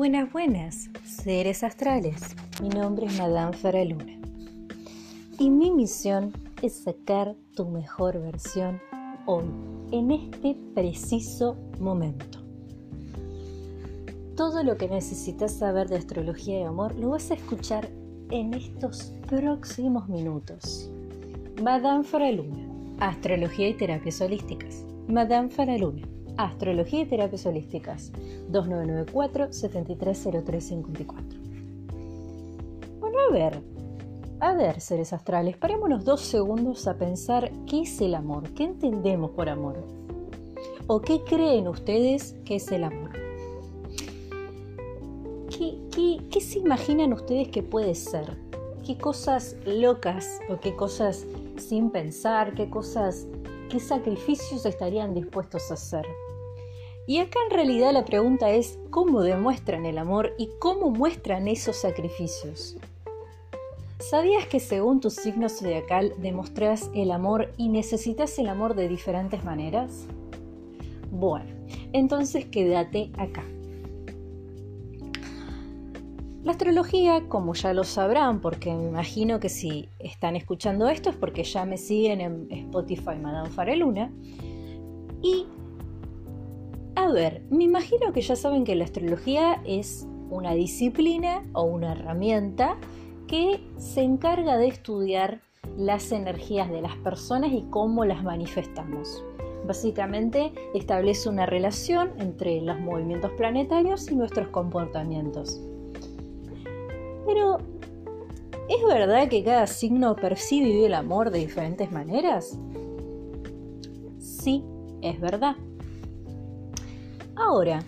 Buenas, buenas, seres astrales. Mi nombre es Madame Faraluna. Y mi misión es sacar tu mejor versión hoy, en este preciso momento. Todo lo que necesitas saber de astrología y amor lo vas a escuchar en estos próximos minutos. Madame Faraluna, Astrología y Terapias Holísticas. Madame Faraluna Astrología y Terapias Holísticas 2994-730354. Bueno, a ver, a ver, seres astrales, parémonos dos segundos a pensar qué es el amor, qué entendemos por amor, o qué creen ustedes que es el amor. ¿Qué, qué se imaginan ustedes que puede ser? ¿Qué cosas locas o qué cosas sin pensar, qué cosas, qué sacrificios estarían dispuestos a hacer? Y acá en realidad la pregunta es cómo demuestran el amor y cómo muestran esos sacrificios. ¿Sabías que según tu signo zodiacal demostrás el amor y necesitas el amor de diferentes maneras? Bueno, entonces quédate acá. La astrología, como ya lo sabrán, porque me imagino que si están escuchando esto es porque ya me siguen en Spotify Madame Fareluna, y a ver, me imagino que ya saben que la astrología es una disciplina o una herramienta que se encarga de estudiar las energías de las personas y cómo las manifestamos. Básicamente establece una relación entre los movimientos planetarios y nuestros comportamientos. Pero, ¿es verdad que cada signo percibe el amor de diferentes maneras? Sí, es verdad. Ahora,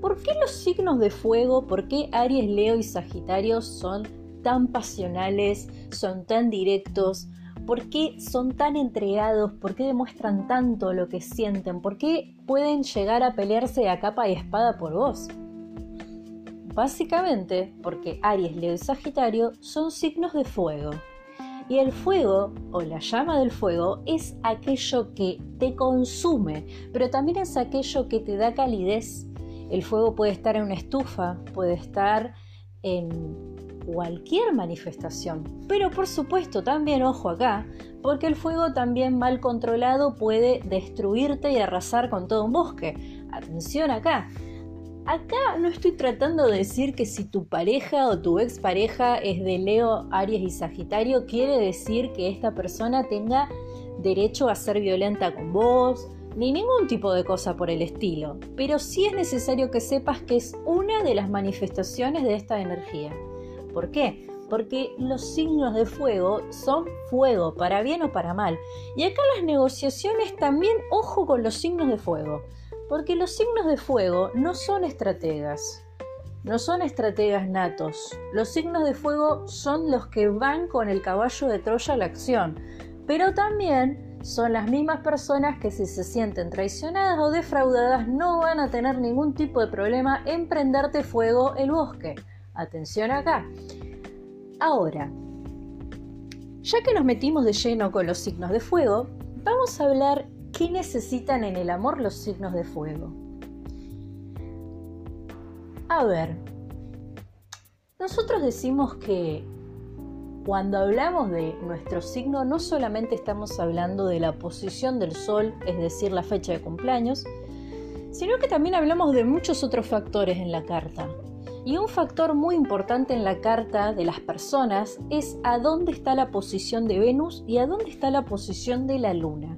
¿por qué los signos de fuego, por qué Aries, Leo y Sagitario son tan pasionales, son tan directos? ¿Por qué son tan entregados? ¿Por qué demuestran tanto lo que sienten? ¿Por qué pueden llegar a pelearse a capa y espada por vos? Básicamente porque Aries, Leo y Sagitario son signos de fuego. Y el fuego o la llama del fuego es aquello que te consume, pero también es aquello que te da calidez. El fuego puede estar en una estufa, puede estar en cualquier manifestación. Pero por supuesto, también ojo acá, porque el fuego también mal controlado puede destruirte y arrasar con todo un bosque. Atención acá, Acá no estoy tratando de decir que si tu pareja o tu expareja es de Leo, Aries y Sagitario, quiere decir que esta persona tenga derecho a ser violenta con vos, ni ningún tipo de cosa por el estilo. Pero sí es necesario que sepas que es una de las manifestaciones de esta energía. ¿Por qué? Porque los signos de fuego son fuego, para bien o para mal. Y acá las negociaciones también, ojo con los signos de fuego. Porque los signos de fuego no son estrategas, no son estrategas natos. Los signos de fuego son los que van con el caballo de Troya a la acción, pero también son las mismas personas que si se sienten traicionadas o defraudadas no van a tener ningún tipo de problema en prenderte fuego el bosque. Atención acá. Ahora, ya que nos metimos de lleno con los signos de fuego, vamos a hablar ¿Qué necesitan en el amor los signos de fuego? A ver, nosotros decimos que cuando hablamos de nuestro signo no solamente estamos hablando de la posición del sol, es decir, la fecha de cumpleaños, sino que también hablamos de muchos otros factores en la carta. Y un factor muy importante en la carta de las personas es a dónde está la posición de Venus y a dónde está la posición de la Luna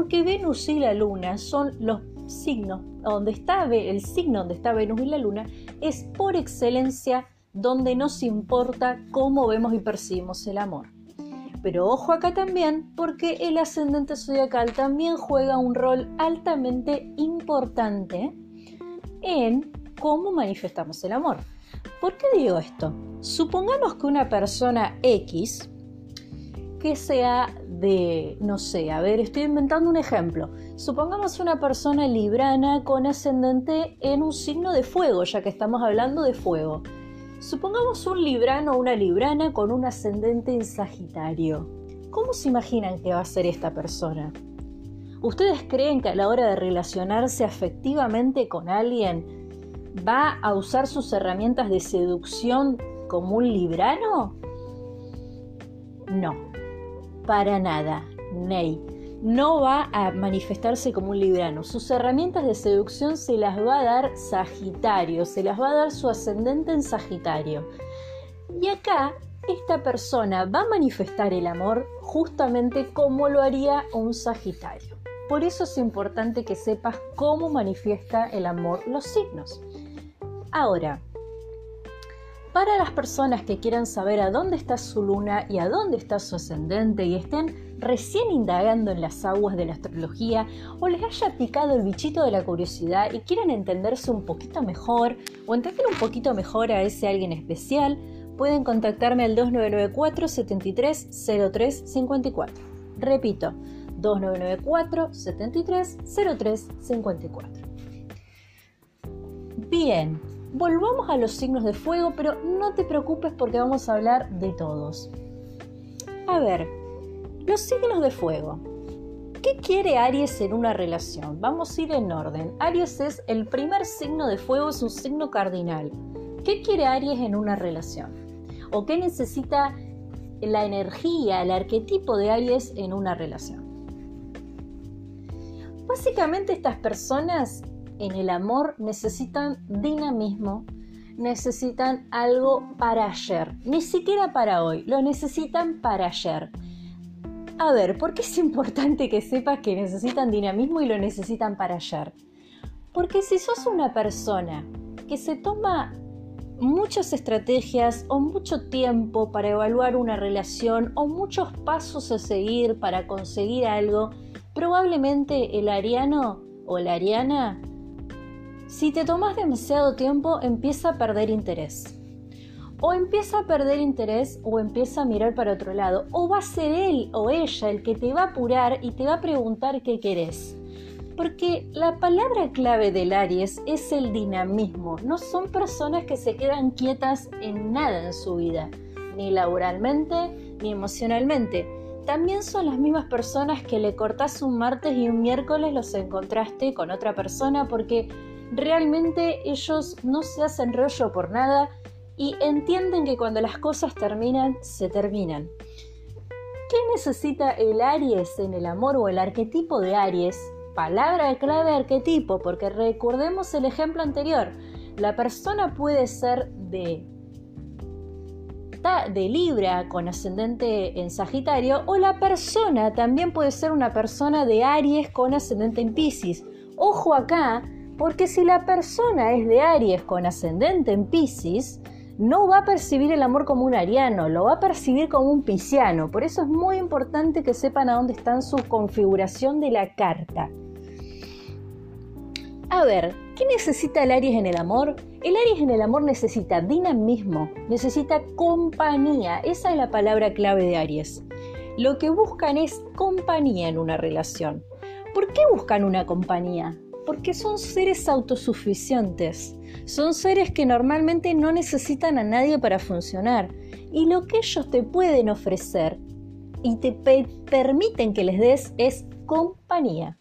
porque Venus y la Luna son los signos, donde está el signo donde está Venus y la Luna, es por excelencia donde nos importa cómo vemos y percibimos el amor. Pero ojo acá también, porque el ascendente zodiacal también juega un rol altamente importante en cómo manifestamos el amor. ¿Por qué digo esto? Supongamos que una persona X, que sea de, no sé, a ver, estoy inventando un ejemplo. Supongamos una persona librana con ascendente en un signo de fuego, ya que estamos hablando de fuego. Supongamos un librano o una librana con un ascendente en Sagitario. ¿Cómo se imaginan que va a ser esta persona? ¿Ustedes creen que a la hora de relacionarse afectivamente con alguien va a usar sus herramientas de seducción como un librano? No, para nada, Ney. No va a manifestarse como un librano. Sus herramientas de seducción se las va a dar Sagitario, se las va a dar su ascendente en Sagitario. Y acá esta persona va a manifestar el amor justamente como lo haría un Sagitario. Por eso es importante que sepas cómo manifiesta el amor los signos. Ahora, para las personas que quieran saber a dónde está su luna y a dónde está su ascendente y estén recién indagando en las aguas de la astrología o les haya picado el bichito de la curiosidad y quieran entenderse un poquito mejor o entender un poquito mejor a ese alguien especial, pueden contactarme al 2994 73 03 54. Repito, 2994 73 03 54. Bien, volvamos a los signos de fuego, pero no te preocupes porque vamos a hablar de todos. A ver, los signos de fuego. ¿Qué quiere Aries en una relación? Vamos a ir en orden. Aries es el primer signo de fuego, es un signo cardinal. ¿Qué quiere Aries en una relación? ¿O qué necesita la energía, el arquetipo de Aries en una relación? Básicamente estas personas en el amor necesitan dinamismo, necesitan algo para ayer, ni siquiera para hoy, lo necesitan para ayer. A ver, ¿por qué es importante que sepas que necesitan dinamismo y lo necesitan para ayer? Porque si sos una persona que se toma muchas estrategias o mucho tiempo para evaluar una relación o muchos pasos a seguir para conseguir algo, probablemente el ariano o la ariana si te tomas demasiado tiempo, empieza a perder interés. O empieza a perder interés o empieza a mirar para otro lado. O va a ser él o ella el que te va a apurar y te va a preguntar qué querés. Porque la palabra clave del Aries es el dinamismo. No son personas que se quedan quietas en nada en su vida, ni laboralmente ni emocionalmente. También son las mismas personas que le cortás un martes y un miércoles los encontraste con otra persona porque realmente ellos no se hacen rollo por nada y entienden que cuando las cosas terminan, se terminan. ¿Qué necesita el Aries en el amor o el arquetipo de Aries? Palabra clave arquetipo, porque recordemos el ejemplo anterior. La persona puede ser de, de Libra con ascendente en Sagitario o la persona también puede ser una persona de Aries con ascendente en Pisces. Ojo acá, porque si la persona es de Aries con ascendente en Pisces, no va a percibir el amor como un ariano, lo va a percibir como un pisciano. Por eso es muy importante que sepan a dónde está su configuración de la carta. A ver, ¿qué necesita el Aries en el amor? El Aries en el amor necesita dinamismo, necesita compañía. Esa es la palabra clave de Aries. Lo que buscan es compañía en una relación. ¿Por qué buscan una compañía? Porque son seres autosuficientes, son seres que normalmente no necesitan a nadie para funcionar y lo que ellos te pueden ofrecer y te permiten que les des es compañía.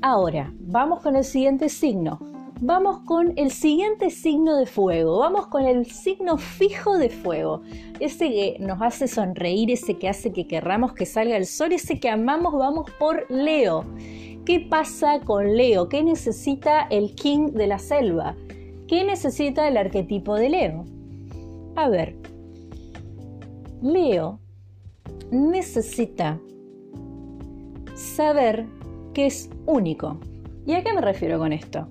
Ahora, vamos con el siguiente signo. Vamos con el siguiente signo de fuego. Vamos con el signo fijo de fuego. Ese que nos hace sonreír, ese que hace que querramos que salga el sol, ese que amamos, vamos por Leo. ¿Qué pasa con Leo? ¿Qué necesita el King de la selva? ¿Qué necesita el arquetipo de Leo? A ver, Leo necesita saber que es único. ¿Y a qué me refiero con esto?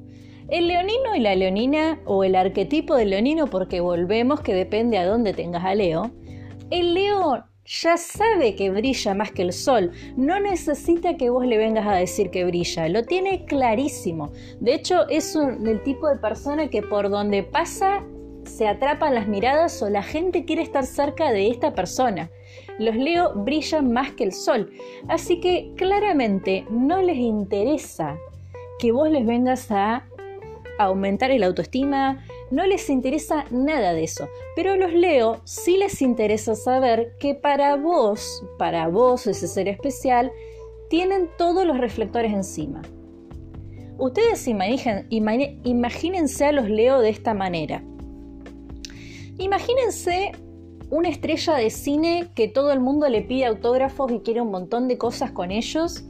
El leonino y la leonina, o el arquetipo del leonino, porque volvemos que depende a dónde tengas a Leo, el Leo ya sabe que brilla más que el sol, no necesita que vos le vengas a decir que brilla, lo tiene clarísimo. De hecho, es el tipo de persona que por donde pasa se atrapan las miradas o la gente quiere estar cerca de esta persona. Los Leo brillan más que el sol, así que claramente no les interesa que vos les vengas a aumentar el autoestima, no les interesa nada de eso. Pero los Leo sí les interesa saber que para vos, para vos ese ser especial, tienen todos los reflectores encima. Ustedes imagínense a los Leo de esta manera. Imagínense una estrella de cine que todo el mundo le pide autógrafos y quiere un montón de cosas con ellos.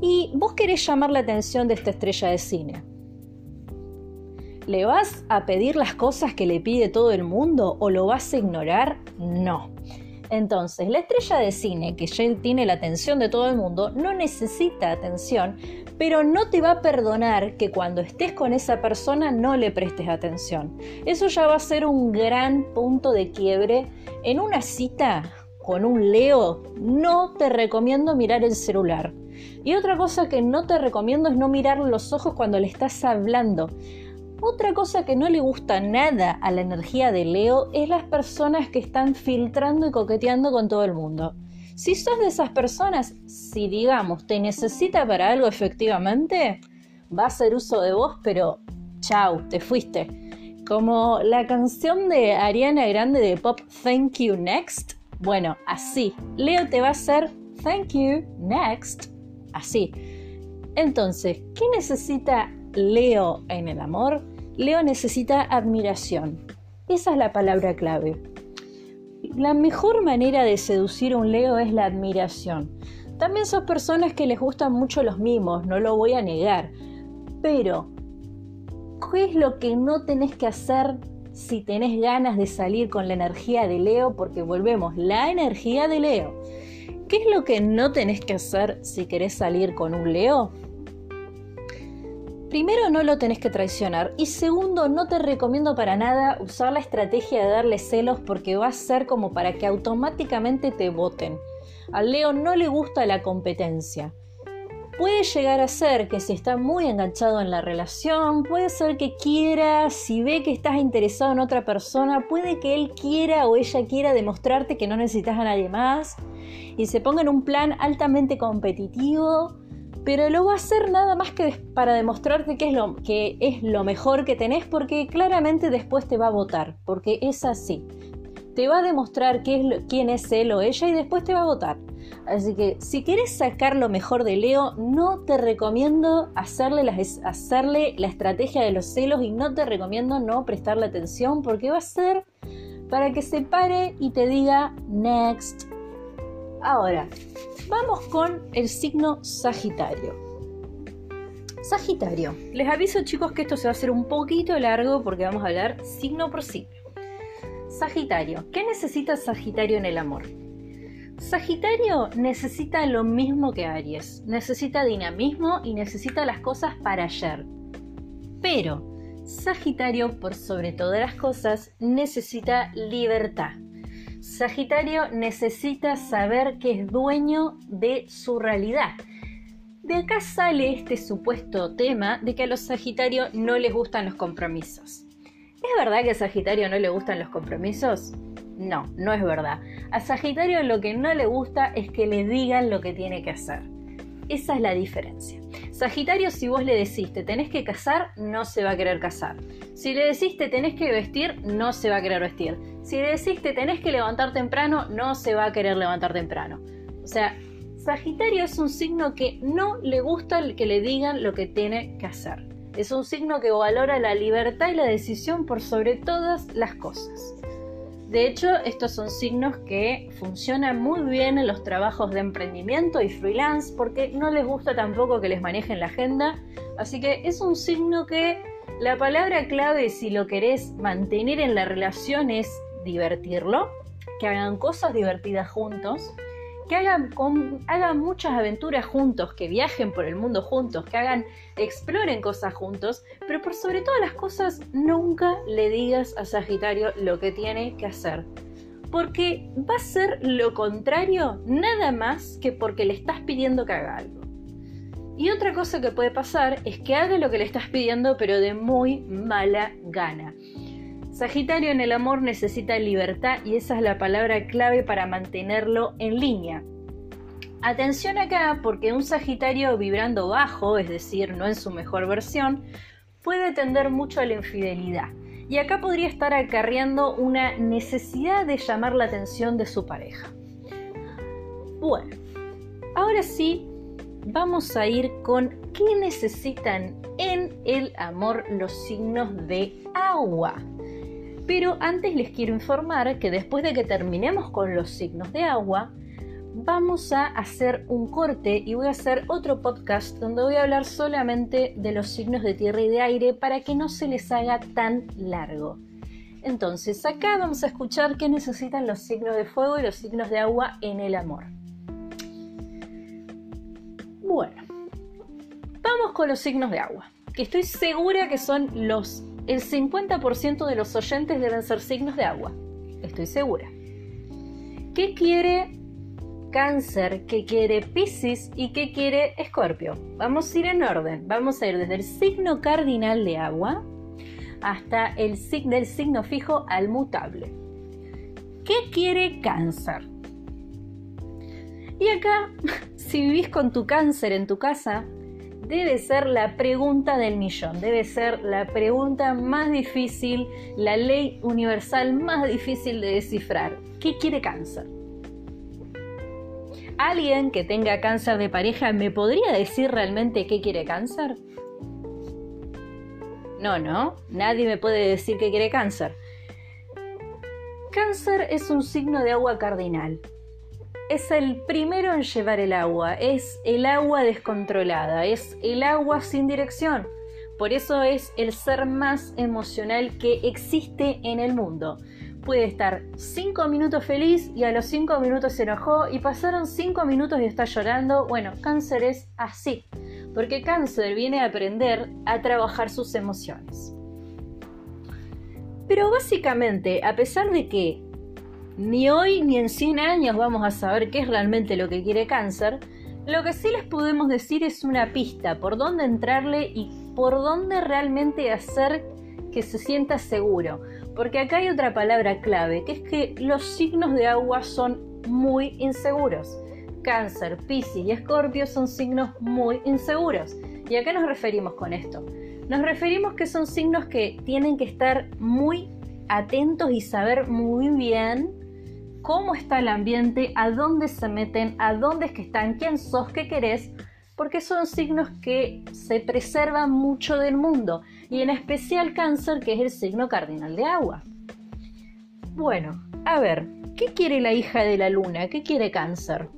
Y vos querés llamar la atención de esta estrella de cine. ¿Le vas a pedir las cosas que le pide todo el mundo o lo vas a ignorar? No. Entonces, la estrella de cine que ya tiene la atención de todo el mundo no necesita atención, pero no te va a perdonar que cuando estés con esa persona no le prestes atención. Eso ya va a ser un gran punto de quiebre. En una cita con un Leo, no te recomiendo mirar el celular. Y otra cosa que no te recomiendo es no mirar los ojos cuando le estás hablando. Otra cosa que no le gusta nada a la energía de Leo es las personas que están filtrando y coqueteando con todo el mundo. Si sos de esas personas, si digamos te necesita para algo efectivamente, va a hacer uso de vos, pero chau, te fuiste. Como la canción de Ariana Grande de pop Thank You Next. Bueno, así. Leo te va a hacer Thank You Next. Así. Entonces, ¿qué necesita Leo en el amor? Leo necesita admiración. Esa es la palabra clave. La mejor manera de seducir a un Leo es la admiración. También son personas que les gustan mucho los mimos, no lo voy a negar. Pero, ¿qué es lo que no tenés que hacer si tenés ganas de salir con la energía de Leo? Porque volvemos, la energía de Leo. ¿Qué es lo que no tenés que hacer si querés salir con un Leo? Primero, no lo tenés que traicionar. Y segundo, no te recomiendo para nada usar la estrategia de darle celos porque va a ser como para que automáticamente te voten. Al Leo no le gusta la competencia. Puede llegar a ser que si está muy enganchado en la relación, puede ser que quiera, si ve que estás interesado en otra persona, puede que él quiera o ella quiera demostrarte que no necesitas a nadie más y se ponga en un plan altamente competitivo pero lo va a hacer nada más que para demostrarte que es lo, que es lo mejor que tenés, porque claramente después te va a votar, porque es así. Te va a demostrar quién es él o ella y después te va a votar. Así que si quieres sacar lo mejor de Leo, no te recomiendo hacerle hacerle la estrategia de los celos y no te recomiendo no prestarle atención porque va a ser para que se pare y te diga next. Ahora, Vamos con el signo Sagitario. Sagitario. Les aviso chicos que esto se va a hacer un poquito largo porque vamos a hablar signo por signo. Sagitario. ¿Qué necesita Sagitario en el amor? Sagitario necesita lo mismo que Aries. Necesita dinamismo y necesita las cosas para ayer. Pero Sagitario, por sobre todas las cosas, necesita libertad. Sagitario necesita saber que es dueño de su realidad. De acá sale este supuesto tema de que a los Sagitario no les gustan los compromisos. ¿Es verdad que a Sagitario no le gustan los compromisos? No, no es verdad. A Sagitario lo que no le gusta es que le digan lo que tiene que hacer. Esa es la diferencia. Sagitario, si vos le decís te tenés que casar, no se va a querer casar. Si le decís te tenés que vestir, no se va a querer vestir. Si le decís te tenés que levantar temprano, no se va a querer levantar temprano. O sea, Sagitario es un signo que no le gusta que le digan lo que tiene que hacer. Es un signo que valora la libertad y la decisión por sobre todas las cosas. De hecho, estos son signos que funcionan muy bien en los trabajos de emprendimiento y freelance porque no les gusta tampoco que les manejen la agenda. Así que es un signo que la palabra clave si lo querés mantener en la relación es divertirlo, que hagan cosas divertidas juntos que hagan, hagan muchas aventuras juntos, que viajen por el mundo juntos, que hagan, exploren cosas juntos, pero por sobre todas las cosas, nunca le digas a Sagitario lo que tiene que hacer. Porque va a ser lo contrario nada más que porque le estás pidiendo que haga algo. Y otra cosa que puede pasar es que haga lo que le estás pidiendo pero de muy mala gana. Sagitario en el amor necesita libertad y esa es la palabra clave para mantenerlo en línea. Atención acá porque un Sagitario vibrando bajo, es decir, no en su mejor versión, puede tender mucho a la infidelidad. Y acá podría estar acarreando una necesidad de llamar la atención de su pareja. Bueno, ahora sí, vamos a ir con qué necesitan en el amor los signos de agua. Pero antes les quiero informar que después de que terminemos con los signos de agua, vamos a hacer un corte y voy a hacer otro podcast donde voy a hablar solamente de los signos de tierra y de aire para que no se les haga tan largo. Entonces, acá vamos a escuchar qué necesitan los signos de fuego y los signos de agua en el amor. Bueno, vamos con los signos de agua, que estoy segura que son los... El 50% de los oyentes deben ser signos de agua. Estoy segura. ¿Qué quiere Cáncer, qué quiere Pisces y qué quiere Escorpio? Vamos a ir en orden. Vamos a ir desde el signo cardinal de agua hasta el signo fijo al mutable. ¿Qué quiere Cáncer? Y acá, si vivís con tu cáncer en tu casa, debe ser la pregunta del millón, debe ser la pregunta más difícil, la ley universal más difícil de descifrar. ¿Qué quiere cáncer? ¿Alguien que tenga cáncer de pareja me podría decir realmente qué quiere cáncer? No, no, nadie me puede decir qué quiere cáncer. Cáncer es un signo de agua cardinal es el primero en llevar el agua, es el agua descontrolada, es el agua sin dirección. Por eso es el ser más emocional que existe en el mundo. Puede estar 5 minutos feliz y a los 5 minutos se enojó y pasaron 5 minutos y está llorando. Bueno, cáncer es así, porque cáncer viene a aprender a trabajar sus emociones. Pero básicamente, a pesar de que ni hoy ni en 100 años vamos a saber qué es realmente lo que quiere cáncer. Lo que sí les podemos decir es una pista por dónde entrarle y por dónde realmente hacer que se sienta seguro. Porque acá hay otra palabra clave, que es que los signos de agua son muy inseguros. Cáncer, Piscis y Escorpio son signos muy inseguros. ¿Y a qué nos referimos con esto? Nos referimos que son signos que tienen que estar muy atentos y saber muy bien cómo está el ambiente, a dónde se meten, a dónde es que están, quién sos, qué querés, porque son signos que se preservan mucho del mundo, y en especial cáncer, que es el signo cardinal de agua. Bueno, a ver, ¿qué quiere la hija de la luna? ¿Qué quiere cáncer?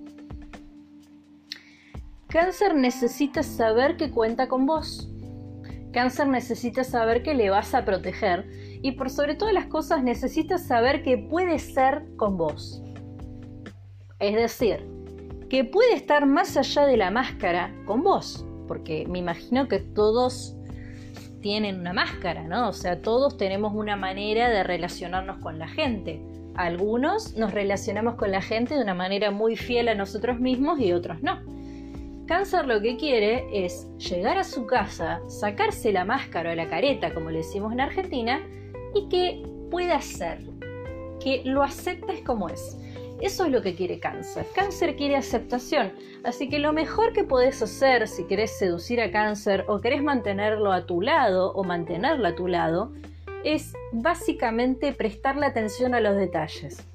Cáncer necesita saber que cuenta con vos. Cáncer necesita saber que le vas a proteger y por sobre todas las cosas necesitas saber que puede ser con vos. Es decir, que puede estar más allá de la máscara con vos, porque me imagino que todos tienen una máscara, ¿no? O sea, todos tenemos una manera de relacionarnos con la gente. Algunos nos relacionamos con la gente de una manera muy fiel a nosotros mismos y otros no. Cáncer lo que quiere es llegar a su casa, sacarse la máscara o la careta, como le decimos en Argentina, y que pueda ser, que lo aceptes como es. Eso es lo que quiere cáncer. Cáncer quiere aceptación. Así que lo mejor que podés hacer si querés seducir a cáncer o querés mantenerlo a tu lado o mantenerlo a tu lado es básicamente prestarle atención a los detalles.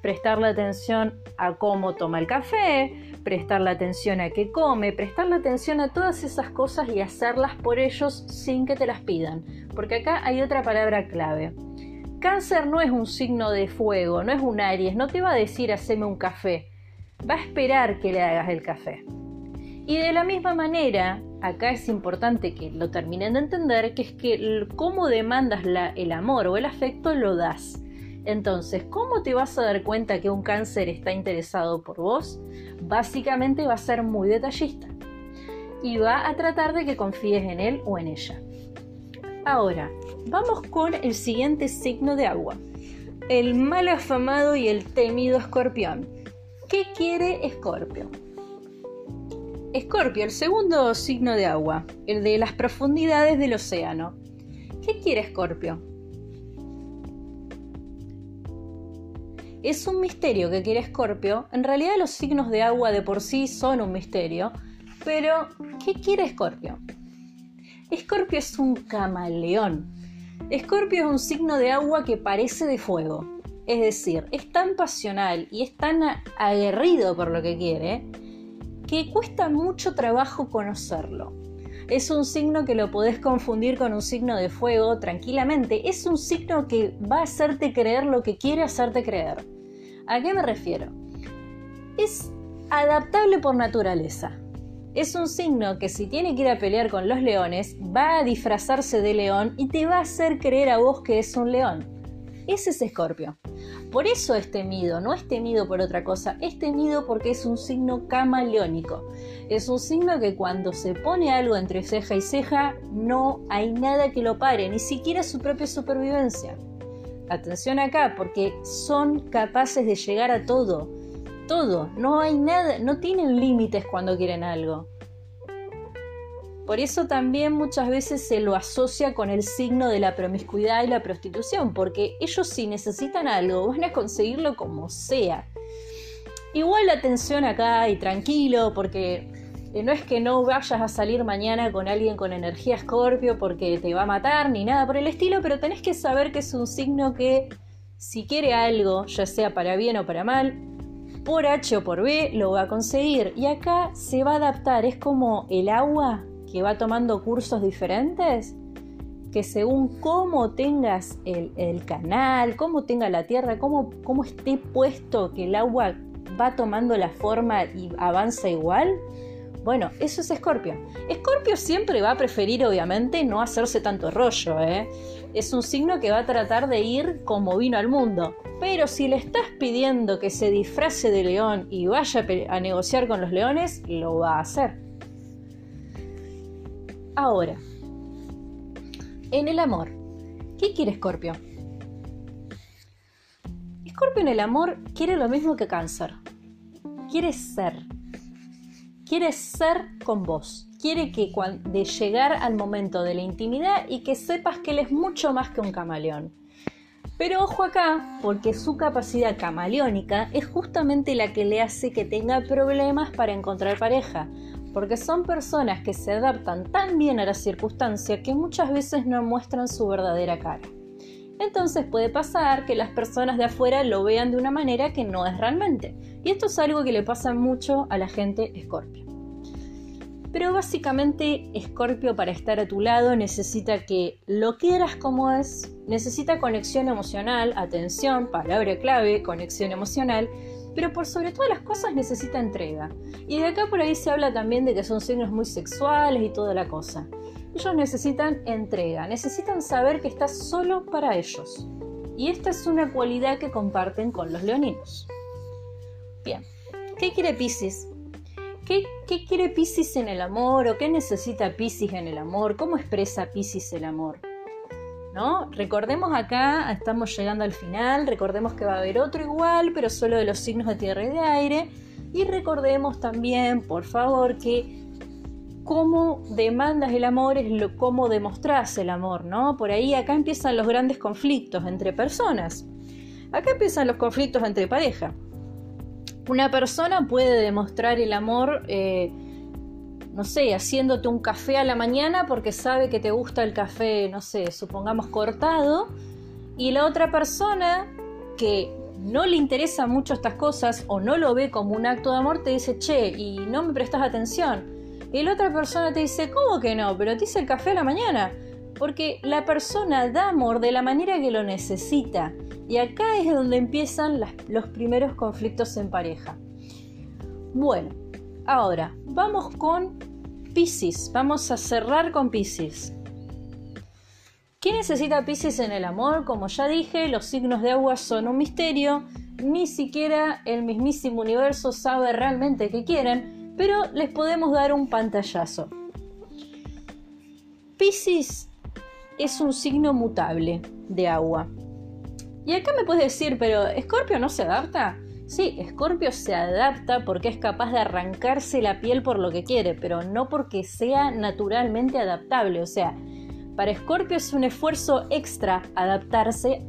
Prestarle atención a cómo toma el café, prestarle atención a qué come, prestarle atención a todas esas cosas y hacerlas por ellos sin que te las pidan. Porque acá hay otra palabra clave. Cáncer no es un signo de fuego, no es un Aries, no te va a decir haceme un café, va a esperar que le hagas el café. Y de la misma manera, acá es importante que lo terminen de entender, que es que cómo demandas el amor o el afecto lo das. Entonces, ¿cómo te vas a dar cuenta que un cáncer está interesado por vos? Básicamente va a ser muy detallista y va a tratar de que confíes en él o en ella. Ahora, vamos con el siguiente signo de agua, el mal afamado y el temido escorpión. ¿Qué quiere Escorpio? Escorpio, el segundo signo de agua, el de las profundidades del océano. ¿Qué quiere Escorpio? Es un misterio que quiere Escorpio. En realidad los signos de agua de por sí son un misterio. Pero, ¿qué quiere Escorpio? Escorpio es un camaleón. Escorpio es un signo de agua que parece de fuego. Es decir, es tan pasional y es tan aguerrido por lo que quiere que cuesta mucho trabajo conocerlo. Es un signo que lo podés confundir con un signo de fuego tranquilamente. Es un signo que va a hacerte creer lo que quiere hacerte creer. ¿A qué me refiero? Es adaptable por naturaleza. Es un signo que si tiene que ir a pelear con los leones, va a disfrazarse de león y te va a hacer creer a vos que es un león. Ese es Escorpio. Por eso es temido, no es temido por otra cosa, es temido porque es un signo camaleónico. Es un signo que cuando se pone algo entre ceja y ceja, no hay nada que lo pare, ni siquiera su propia supervivencia. Atención acá, porque son capaces de llegar a todo. Todo, no hay nada, no tienen límites cuando quieren algo. Por eso también muchas veces se lo asocia con el signo de la promiscuidad y la prostitución, porque ellos si necesitan algo van a conseguirlo como sea. Igual atención acá y tranquilo, porque eh, no es que no vayas a salir mañana con alguien con energía escorpio porque te va a matar ni nada por el estilo, pero tenés que saber que es un signo que si quiere algo, ya sea para bien o para mal, por H o por B, lo va a conseguir. Y acá se va a adaptar, es como el agua que va tomando cursos diferentes, que según cómo tengas el, canal, cómo tenga la tierra, cómo, cómo esté puesto que el agua va tomando la forma y avanza igual, bueno, eso es Escorpio. Escorpio siempre va a preferir, obviamente, no hacerse tanto rollo, ¿eh? Es un signo que va a tratar de ir como vino al mundo. Pero si le estás pidiendo que se disfrace de león y vaya a negociar con los leones, lo va a hacer. Ahora, en el amor, ¿qué quiere Escorpio? Escorpio en el amor quiere lo mismo que Cáncer. Quiere ser. Quiere ser con vos. Quiere que de llegar al momento de la intimidad y que sepas que él es mucho más que un camaleón. Pero ojo acá, porque su capacidad camaleónica es justamente la que le hace que tenga problemas para encontrar pareja, porque son personas que se adaptan tan bien a la circunstancia que muchas veces no muestran su verdadera cara. Entonces puede pasar que las personas de afuera lo vean de una manera que no es realmente. Y esto es algo que le pasa mucho a la gente escorpio. Pero básicamente Escorpio para estar a tu lado necesita que lo quieras como es, necesita conexión emocional, atención, palabra clave, conexión emocional, pero por sobre todas las cosas necesita entrega. Y de acá por ahí se habla también de que son signos muy sexuales y toda la cosa. Ellos necesitan entrega, necesitan saber que estás solo para ellos. Y esta es una cualidad que comparten con los leoninos. Bien, ¿qué quiere Pisces? ¿Qué, ¿Qué, quiere Pisces en el amor o qué necesita Pisces en el amor? ¿Cómo expresa Pisces el amor? Recordemos acá, estamos llegando al final, recordemos que va a haber otro igual, pero solo de los signos de tierra y de aire. Y recordemos también, por favor, que cómo demandas el amor es cómo demostras el amor, ¿no? Por ahí acá empiezan los grandes conflictos entre personas. Acá empiezan los conflictos entre pareja. Una persona puede demostrar el amor eh, no sé, haciéndote un café a la mañana porque sabe que te gusta el café, no sé, supongamos cortado, y la otra persona que no le interesa mucho estas cosas o no lo ve como un acto de amor te dice, che, y no me prestas atención. Y la otra persona te dice, ¿cómo que no? Pero te hice el café a la mañana. Porque la persona da amor de la manera que lo necesita. Y acá es donde empiezan los primeros conflictos en pareja. Bueno, Ahora, vamos con Pisces. Vamos a cerrar con Pisces. ¿Qué necesita Pisces en el amor? Como ya dije, los signos de agua son un misterio. Ni siquiera el mismísimo universo sabe realmente qué quieren, pero les podemos dar un pantallazo. Pisces es un signo mutable de agua. Y acá me puedes decir, pero ¿Escorpio no se adapta? Sí, Scorpio se adapta porque es capaz de arrancarse la piel por lo que quiere, pero no porque sea naturalmente adaptable. O sea, para Scorpio es un esfuerzo extra adaptarse,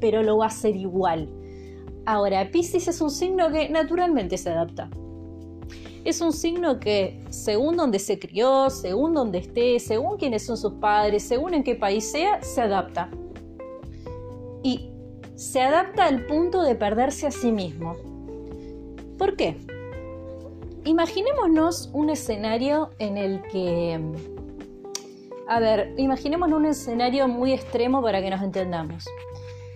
pero lo va a hacer igual. Ahora, Pisces es un signo que naturalmente se adapta. Es un signo que, según donde se crió, según donde esté, según quiénes son sus padres, según en qué país sea, se adapta. Y se adapta al punto de perderse a sí mismo. ¿Por qué? imaginémonos un escenario en el que... A ver, imaginémonos un escenario muy extremo para que nos entendamos.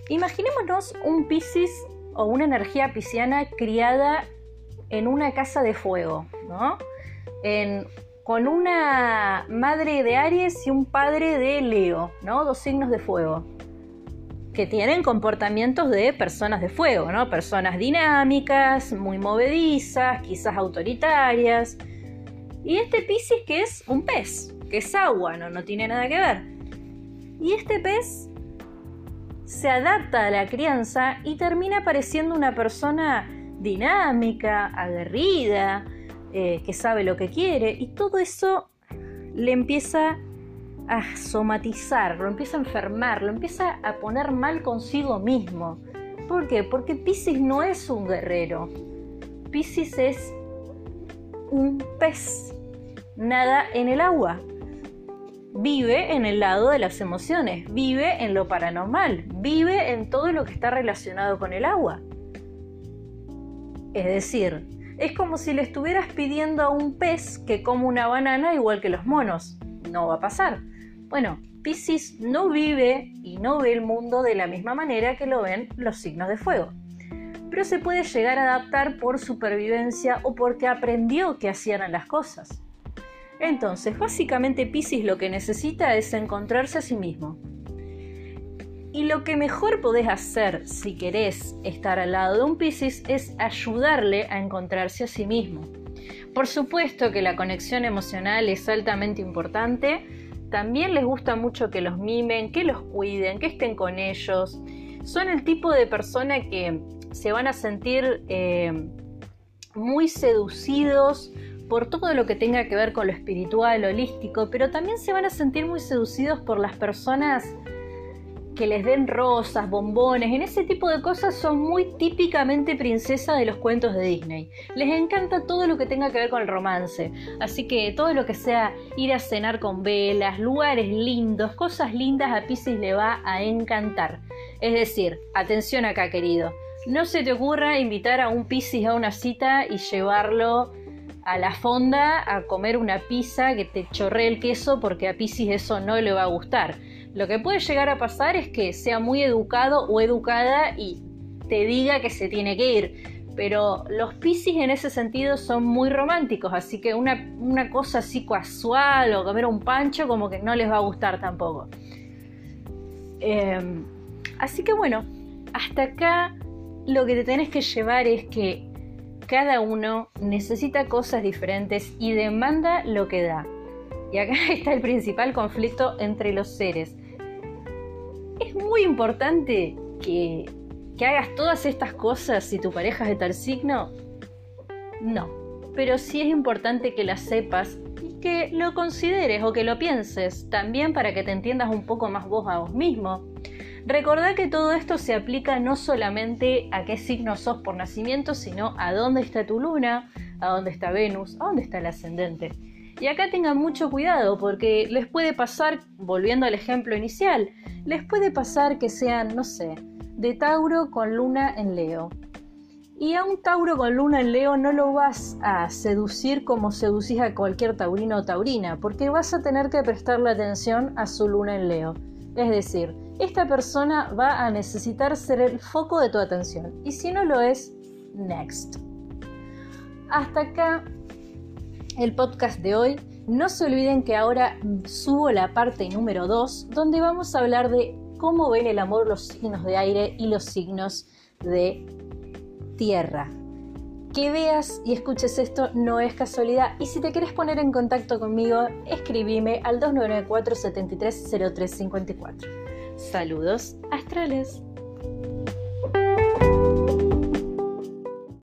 Imaginémonos un Piscis o una energía pisciana criada en una casa de fuego, ¿no? con una madre de Aries y un padre de Leo, ¿no? Dos signos de fuego que tienen comportamientos de personas de fuego, ¿no? Personas dinámicas, muy movedizas, quizás autoritarias. Y este Piscis que es un pez, que es agua, no, no tiene nada que ver. Y este pez se adapta a la crianza y termina pareciendo una persona dinámica, aguerrida, eh, que sabe lo que quiere, y todo eso le empieza a somatizar, lo empieza a enfermar, lo empieza a poner mal consigo mismo. ¿Por qué? Porque Pisces no es un guerrero. Pisces es un pez. Nada en el agua. Vive en el lado de las emociones, vive en lo paranormal, vive en todo lo que está relacionado con el agua. Es decir, es como si le estuvieras pidiendo a un pez que coma una banana igual que los monos. No va a pasar. Bueno, Pisces no vive y no ve el mundo de la misma manera que lo ven los signos de fuego. Pero se puede llegar a adaptar por supervivencia o porque aprendió que hacían las cosas. Entonces, básicamente Pisces lo que necesita es encontrarse a sí mismo. Y lo que mejor podés hacer si querés estar al lado de un Pisces es ayudarle a encontrarse a sí mismo. Por supuesto que la conexión emocional es altamente importante, también les gusta mucho que los mimen, que los cuiden, que estén con ellos. Son el tipo de persona que se van a sentir eh, muy seducidos por todo lo que tenga que ver con lo espiritual, holístico, pero también se van a sentir muy seducidos por las personas que les den rosas, bombones, en ese tipo de cosas son muy típicamente princesa de los cuentos de Disney. Les encanta todo lo que tenga que ver con el romance, así que todo lo que sea ir a cenar con velas, lugares lindos, cosas lindas a Pisces le va a encantar. Es decir, atención acá querido, no se te ocurra invitar a un Pisces a una cita y llevarlo a la fonda a comer una pizza que te chorre el queso porque a Pisces eso no le va a gustar lo que puede llegar a pasar es que sea muy educado o educada y te diga que se tiene que ir. Pero los Piscis en ese sentido son muy románticos, así que una, cosa así casual o comer un pancho como que no les va a gustar tampoco. Em, así que bueno, hasta acá lo que te tenés que llevar es que cada uno necesita cosas diferentes y demanda lo que da. Y acá está el principal conflicto entre los seres. ¿Es muy importante que, hagas todas estas cosas si tu pareja es de tal signo? No, pero sí es importante que las sepas y que lo consideres o que lo pienses, también para que te entiendas un poco más vos a vos mismo. Recordá que todo esto se aplica no solamente a qué signo sos por nacimiento, sino a dónde está tu luna, a dónde está Venus, a dónde está el ascendente. Y acá tengan mucho cuidado porque les puede pasar, volviendo al ejemplo inicial, les puede pasar que sean, no sé, de Tauro con luna en Leo. Y a un Tauro con luna en Leo no lo vas a seducir como seducís a cualquier taurino o taurina, porque vas a tener que prestarle atención a su luna en Leo. Es decir, esta persona va a necesitar ser el foco de tu atención. Y si no lo es, next. Hasta acá el podcast de hoy. No se olviden que ahora subo la parte número 2, donde vamos a hablar de cómo ven el amor los signos de aire y los signos de tierra. Que veas y escuches esto no es casualidad y si te quieres poner en contacto conmigo, escribime al 2994 730354. Saludos astrales.